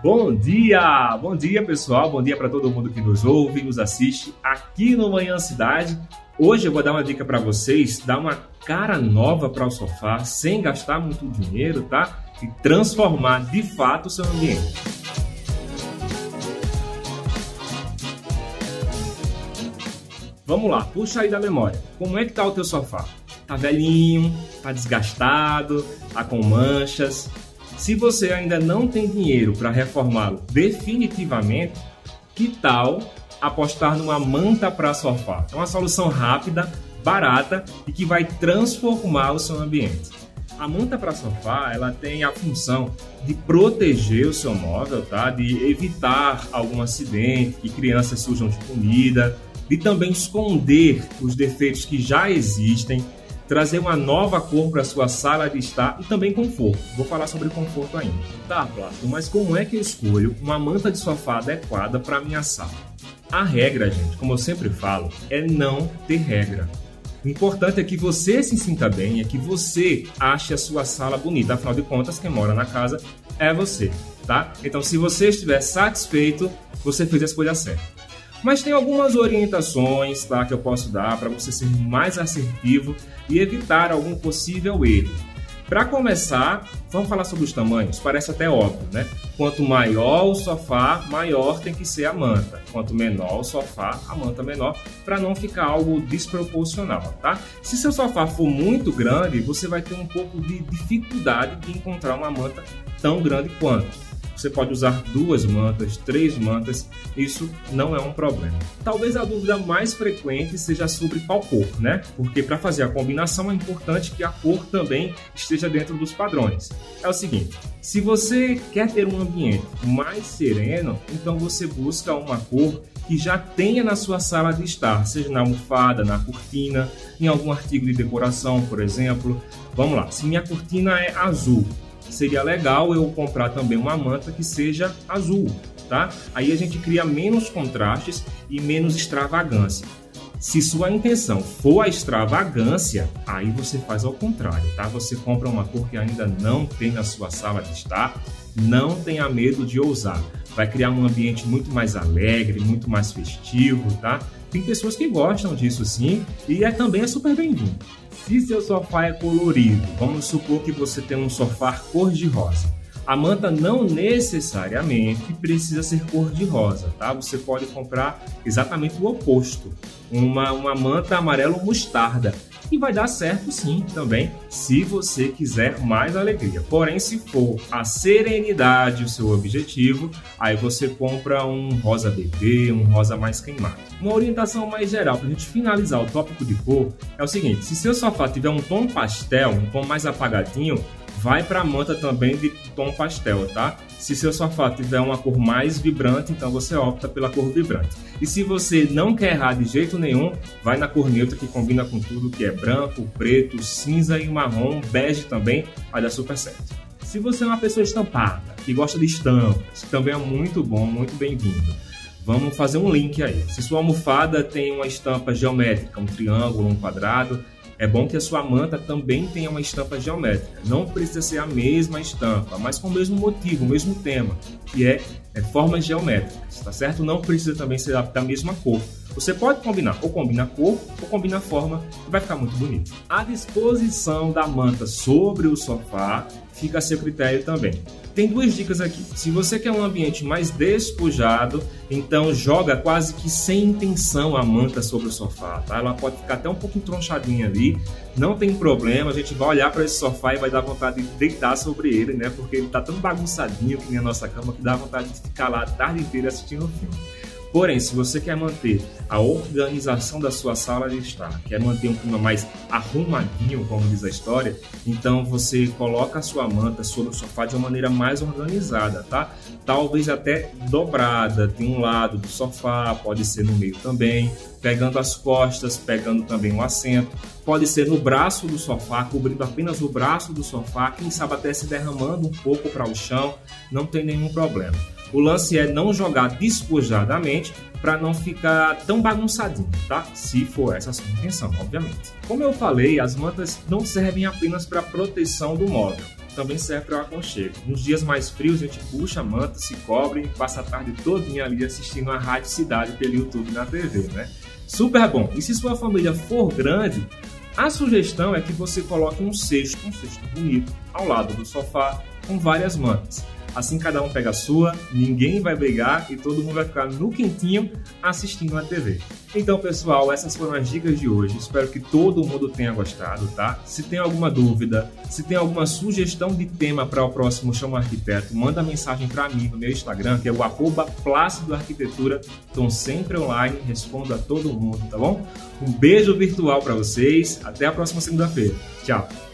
Bom dia! Bom dia, pessoal. Bom dia para todo mundo que nos ouve, nos assiste aqui no Manhã Cidade. Hoje eu vou dar uma dica para vocês, dar uma cara nova para o sofá, sem gastar muito dinheiro, tá? E transformar de fato o seu ambiente. Vamos lá, puxa aí da memória. Como é que tá o teu sofá? Tá velhinho, tá desgastado, tá com manchas, se você ainda não tem dinheiro para reformá-lo definitivamente, que tal apostar numa manta para sofá? É uma solução rápida, barata e que vai transformar o seu ambiente. A manta para sofá, ela tem a função de proteger o seu móvel, tá? De evitar algum acidente, que crianças sujam de comida, de também esconder os defeitos que já existem trazer uma nova cor para sua sala de estar e também conforto. Vou falar sobre conforto ainda. Tá, Plástico, mas como é que eu escolho uma manta de sofá adequada para minha sala? A regra, gente, como eu sempre falo, é não ter regra. O importante é que você se sinta bem, é que você ache a sua sala bonita. Afinal de contas, quem mora na casa é você, tá? Então, se você estiver satisfeito, você fez a escolha certa. Mas tem algumas orientações tá, que eu posso dar para você ser mais assertivo e evitar algum possível erro. Para começar, vamos falar sobre os tamanhos. Parece até óbvio, né? Quanto maior o sofá, maior tem que ser a manta. Quanto menor o sofá, a manta menor, para não ficar algo desproporcional, tá? Se seu sofá for muito grande, você vai ter um pouco de dificuldade de encontrar uma manta tão grande quanto. Você pode usar duas mantas, três mantas, isso não é um problema. Talvez a dúvida mais frequente seja sobre qual cor, né? Porque para fazer a combinação é importante que a cor também esteja dentro dos padrões. É o seguinte: se você quer ter um ambiente mais sereno, então você busca uma cor que já tenha na sua sala de estar, seja na almofada, na cortina, em algum artigo de decoração, por exemplo. Vamos lá, se minha cortina é azul, seria legal eu comprar também uma manta que seja azul, tá? Aí a gente cria menos contrastes e menos extravagância. Se sua intenção for a extravagância, aí você faz ao contrário, tá? Você compra uma cor que ainda não tem na sua sala de estar, não tenha medo de ousar. Vai criar um ambiente muito mais alegre, muito mais festivo, tá? Tem pessoas que gostam disso sim, e é também é super bem-vindo. Se seu sofá é colorido, vamos supor que você tem um sofá cor-de-rosa. A manta não necessariamente precisa ser cor-de-rosa, tá? Você pode comprar exatamente o oposto, uma, uma manta amarelo mostarda. E vai dar certo sim também, se você quiser mais alegria. Porém, se for a serenidade o seu objetivo, aí você compra um rosa bebê, um rosa mais queimado. Uma orientação mais geral para a gente finalizar o tópico de cor é o seguinte: se seu sofá tiver um tom pastel, um tom mais apagadinho, vai para a manta também de tom pastel, tá? Se seu sofá tiver uma cor mais vibrante, então você opta pela cor vibrante. E se você não quer errar de jeito nenhum, vai na cor neutra que combina com tudo que é branco, preto, cinza e marrom, bege também, vai dar super certo. Se você é uma pessoa estampada, que gosta de estampas, também é muito bom, muito bem-vindo. Vamos fazer um link aí. Se sua almofada tem uma estampa geométrica, um triângulo, um quadrado, é bom que a sua manta também tenha uma estampa geométrica. Não precisa ser a mesma estampa, mas com o mesmo motivo, o mesmo tema, que é, é formas geométricas, tá certo? Não precisa também ser da mesma cor. Você pode combinar, ou combina cor, ou combina forma, vai ficar muito bonito. A disposição da manta sobre o sofá fica a seu critério também tem duas dicas aqui. Se você quer um ambiente mais despojado, então joga quase que sem intenção a manta sobre o sofá, tá? Ela pode ficar até um pouco tronchadinha ali, não tem problema, a gente vai olhar para esse sofá e vai dar vontade de deitar sobre ele, né? Porque ele tá tão bagunçadinho que nem a nossa cama que dá vontade de ficar lá a tarde inteira assistindo o filme. Porém, se você quer manter a organização da sua sala de estar, quer manter um clima mais arrumadinho, como diz a história, então você coloca a sua manta sobre o sofá de uma maneira mais organizada, tá? Talvez até dobrada, tem um lado do sofá, pode ser no meio também, pegando as costas, pegando também o assento, pode ser no braço do sofá, cobrindo apenas o braço do sofá, quem sabe até se derramando um pouco para o chão, não tem nenhum problema. O lance é não jogar despojadamente para não ficar tão bagunçadinho, tá? Se for essa a sua intenção, obviamente. Como eu falei, as mantas não servem apenas para proteção do móvel. também serve para o aconchego. Nos dias mais frios, a gente puxa a manta, se cobre e passa a tarde todinha ali assistindo a Rádio Cidade pelo YouTube na TV, né? Super bom! E se sua família for grande, a sugestão é que você coloque um cesto, um cesto bonito, ao lado do sofá, com várias mantas. Assim cada um pega a sua, ninguém vai brigar e todo mundo vai ficar no quentinho assistindo a TV. Então, pessoal, essas foram as dicas de hoje. Espero que todo mundo tenha gostado, tá? Se tem alguma dúvida, se tem alguma sugestão de tema para o próximo Chama Arquiteto, manda mensagem para mim no meu Instagram, que é o arroba Plácido Arquitetura. Sempre online, respondo a todo mundo, tá bom? Um beijo virtual para vocês. Até a próxima segunda-feira. Tchau!